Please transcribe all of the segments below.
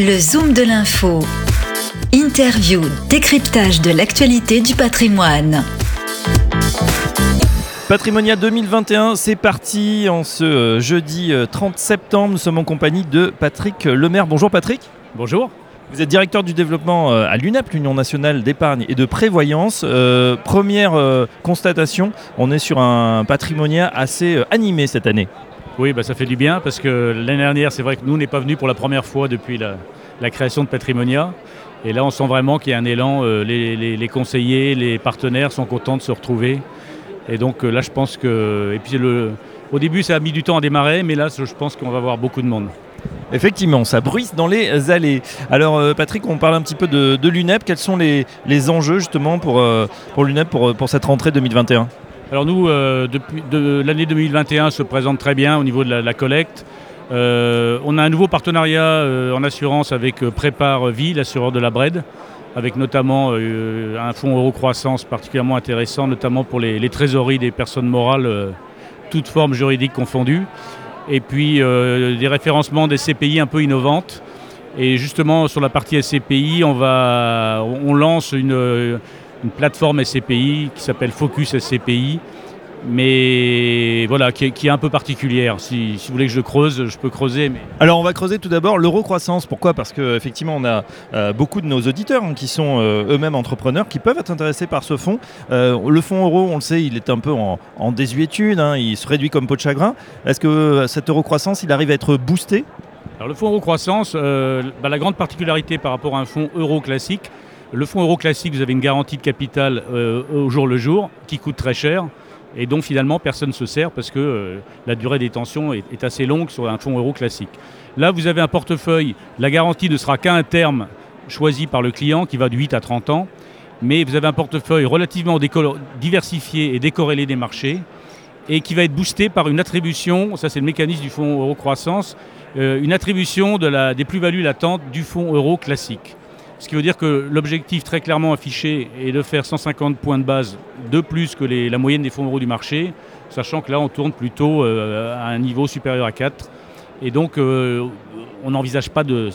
Le Zoom de l'info. Interview, décryptage de l'actualité du patrimoine. Patrimonia 2021, c'est parti en ce euh, jeudi 30 euh, septembre. Nous sommes en compagnie de Patrick Lemaire. Bonjour Patrick. Bonjour. Vous êtes directeur du développement euh, à l'UNEP, l'Union nationale d'épargne et de prévoyance. première constatation, on est sur un patrimonia assez animé cette année. Oui, bah, ça fait du bien parce que l'année dernière, c'est vrai que nous, n'est pas venu pour la première fois depuis la, création de Patrimonia. Et là, on sent vraiment qu'il y a un élan. Euh, les, conseillers, les partenaires sont contents de se retrouver. Et donc euh, là, je pense que. Et puis, au début, ça a mis du temps à démarrer, mais là, je pense qu'on va avoir beaucoup de monde. Effectivement, ça bruisse dans les allées. Alors euh, Patrick, on parle un petit peu de, l'UNEP. Quels sont les, enjeux justement pour, l'UNEP pour cette rentrée 2021 alors nous, euh, depuis de, l'année 2021 se présente très bien au niveau de la, collecte. Euh, on a un nouveau partenariat euh, en assurance avec Prépare Vie, l'assureur de la Bred, avec notamment un fonds euro-croissance particulièrement intéressant, notamment pour les, trésoreries des personnes morales, toutes formes juridiques confondues. Et puis des référencements des CPI un peu innovantes. Et justement, sur la partie SCPI, on, va, on lance une une plateforme SCPI qui s'appelle Focus SCPI, mais voilà, qui est, un peu particulière. Si, vous voulez que je creuse, je peux creuser. Mais... Alors on va creuser tout d'abord l'euro-croissance. Pourquoi? Parce qu'effectivement, on a euh, beaucoup de nos auditeurs hein, qui sont euh, eux-mêmes entrepreneurs, qui peuvent être intéressés par ce fonds. Euh, le fonds euro, on le sait, il est un peu en, désuétude, hein. il se réduit comme peau de chagrin. Est-ce que cet euro-croissance, il arrive à être boosté? Alors le fonds euro-croissance, bah, la grande particularité par rapport à un fonds euro classique, le fonds euro classique, vous avez une garantie de capital euh, au jour le jour qui coûte très cher et dont finalement personne ne se sert parce que euh, la durée des tensions est, assez longue sur un fonds euro classique. Là, vous avez un portefeuille, la garantie ne sera qu'à un terme choisi par le client qui va de 8 à 30 ans, mais vous avez un portefeuille relativement diversifié et décorrélé des marchés et qui va être boosté par une attribution, ça c'est le mécanisme du fonds euro croissance, euh, une attribution des plus-values latentes du fonds euro classique. Ce qui veut dire que l'objectif très clairement affiché est de faire 150 points de base de plus que la moyenne des fonds euros du marché, sachant que là on tourne plutôt euh, à un niveau supérieur à 4. Et donc euh, on n'envisage pas de...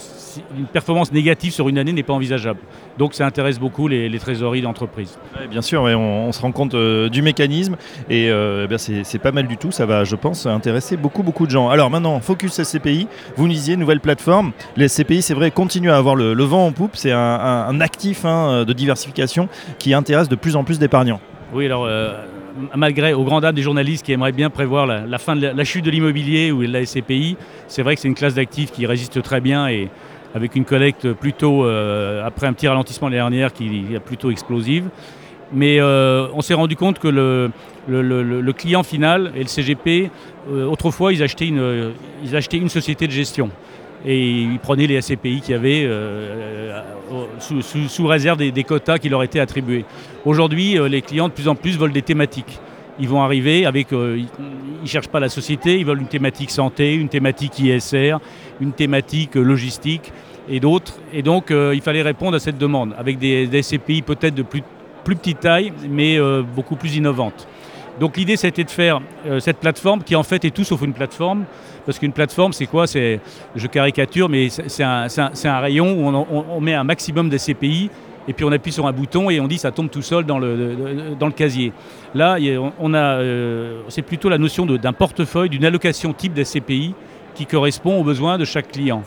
Une performance négative sur une année n'est pas envisageable. Donc ça intéresse beaucoup les, trésoreries d'entreprise. bien sûr, on, se rend compte euh, du mécanisme et euh, eh c'est pas mal du tout. Ça va, je pense, intéresser beaucoup, beaucoup de gens. Alors maintenant, Focus SCPI, vous nous disiez, nouvelle plateforme. Les SCPI, c'est vrai, continuent à avoir le, vent en poupe. C'est un, actif hein, de diversification qui intéresse de plus en plus d'épargnants. Oui, alors euh, malgré au grand dam des journalistes qui aimeraient bien prévoir la, fin de la, chute de l'immobilier ou de la SCPI, c'est vrai que c'est une classe d'actifs qui résiste très bien et avec une collecte plutôt, euh, après un petit ralentissement l'année dernière, qui est plutôt explosive. Mais euh, on s'est rendu compte que le, client final et le CGP, euh, autrefois, ils achetaient une société de gestion. Et ils prenaient les SCPI qu'il y avait sous, réserve des, des, quotas qui leur étaient attribués. Aujourd'hui, les clients de plus en plus veulent des thématiques. Ils vont arriver avec, ils ne cherchent pas la société, ils veulent une thématique santé, une thématique ISR, une thématique logistique et d'autres. Et donc, euh, il fallait répondre à cette demande avec des, SCPI peut-être de plus, petite taille, mais euh, beaucoup plus innovantes. Donc l'idée, c'était de faire euh, cette plateforme qui en fait est tout sauf une plateforme. Parce qu'une plateforme, c'est quoi? C'est, Je caricature, mais c'est un, rayon où on, met un maximum de SCPI et puis on appuie sur un bouton et on dit ça tombe tout seul dans le, dans le casier. Là, on a, c'est plutôt la notion d'un portefeuille, d'une allocation type d'SCPI qui correspond aux besoins de chaque client.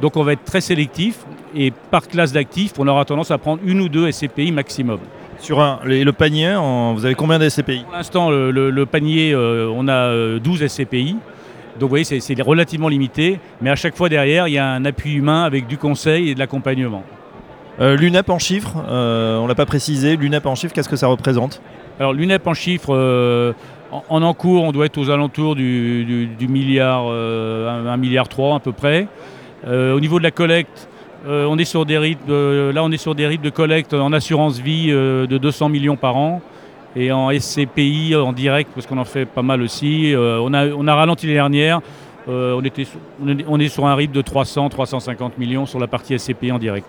Donc on va être très sélectif et par classe d'actifs, on aura tendance à prendre une ou deux SCPI maximum. Sur un, le panier, vous avez combien de SCPI Pour l'instant, le, panier, euh, on a 12 euh, SCPI. Donc vous voyez, c'est relativement limité, mais à chaque fois derrière, il y a un appui humain avec du conseil et de l'accompagnement. Euh, L'UNEP en chiffres, on ne l'a pas précisé, l'UNEP en chiffres, qu'est-ce que ça représente Alors l'UNEP en chiffres, en, encours, on doit être aux alentours du, milliard, 1 milliard 3 à peu près. Euh, au niveau de la collecte, euh, on est sur des rythmes, euh, là on est sur des rythmes de collecte en assurance vie de 200 millions par an et en SCPI en direct parce qu'on en fait pas mal aussi. on, a, on a ralenti les dernières. on, était, on est sur un rythme de 300-350 millions sur la partie SCPI en direct.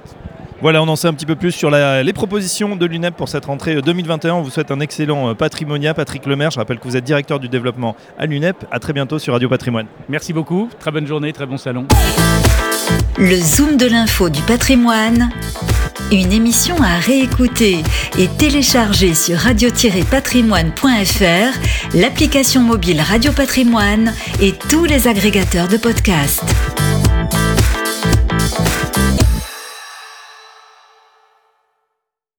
Voilà, on en sait un petit peu plus sur les propositions de l'UNEP pour cette rentrée 2021. On vous souhaite un excellent patrimonia. Patrick Lemaire, je rappelle que vous êtes directeur du développement à l'UNEP. À très bientôt sur Radio Patrimoine. Merci beaucoup. Très bonne journée, très bon salon. Le Zoom de l'info du patrimoine, une émission à réécouter et télécharger sur radio-patrimoine.fr, l'application mobile Radio Patrimoine et tous les agrégateurs de podcasts.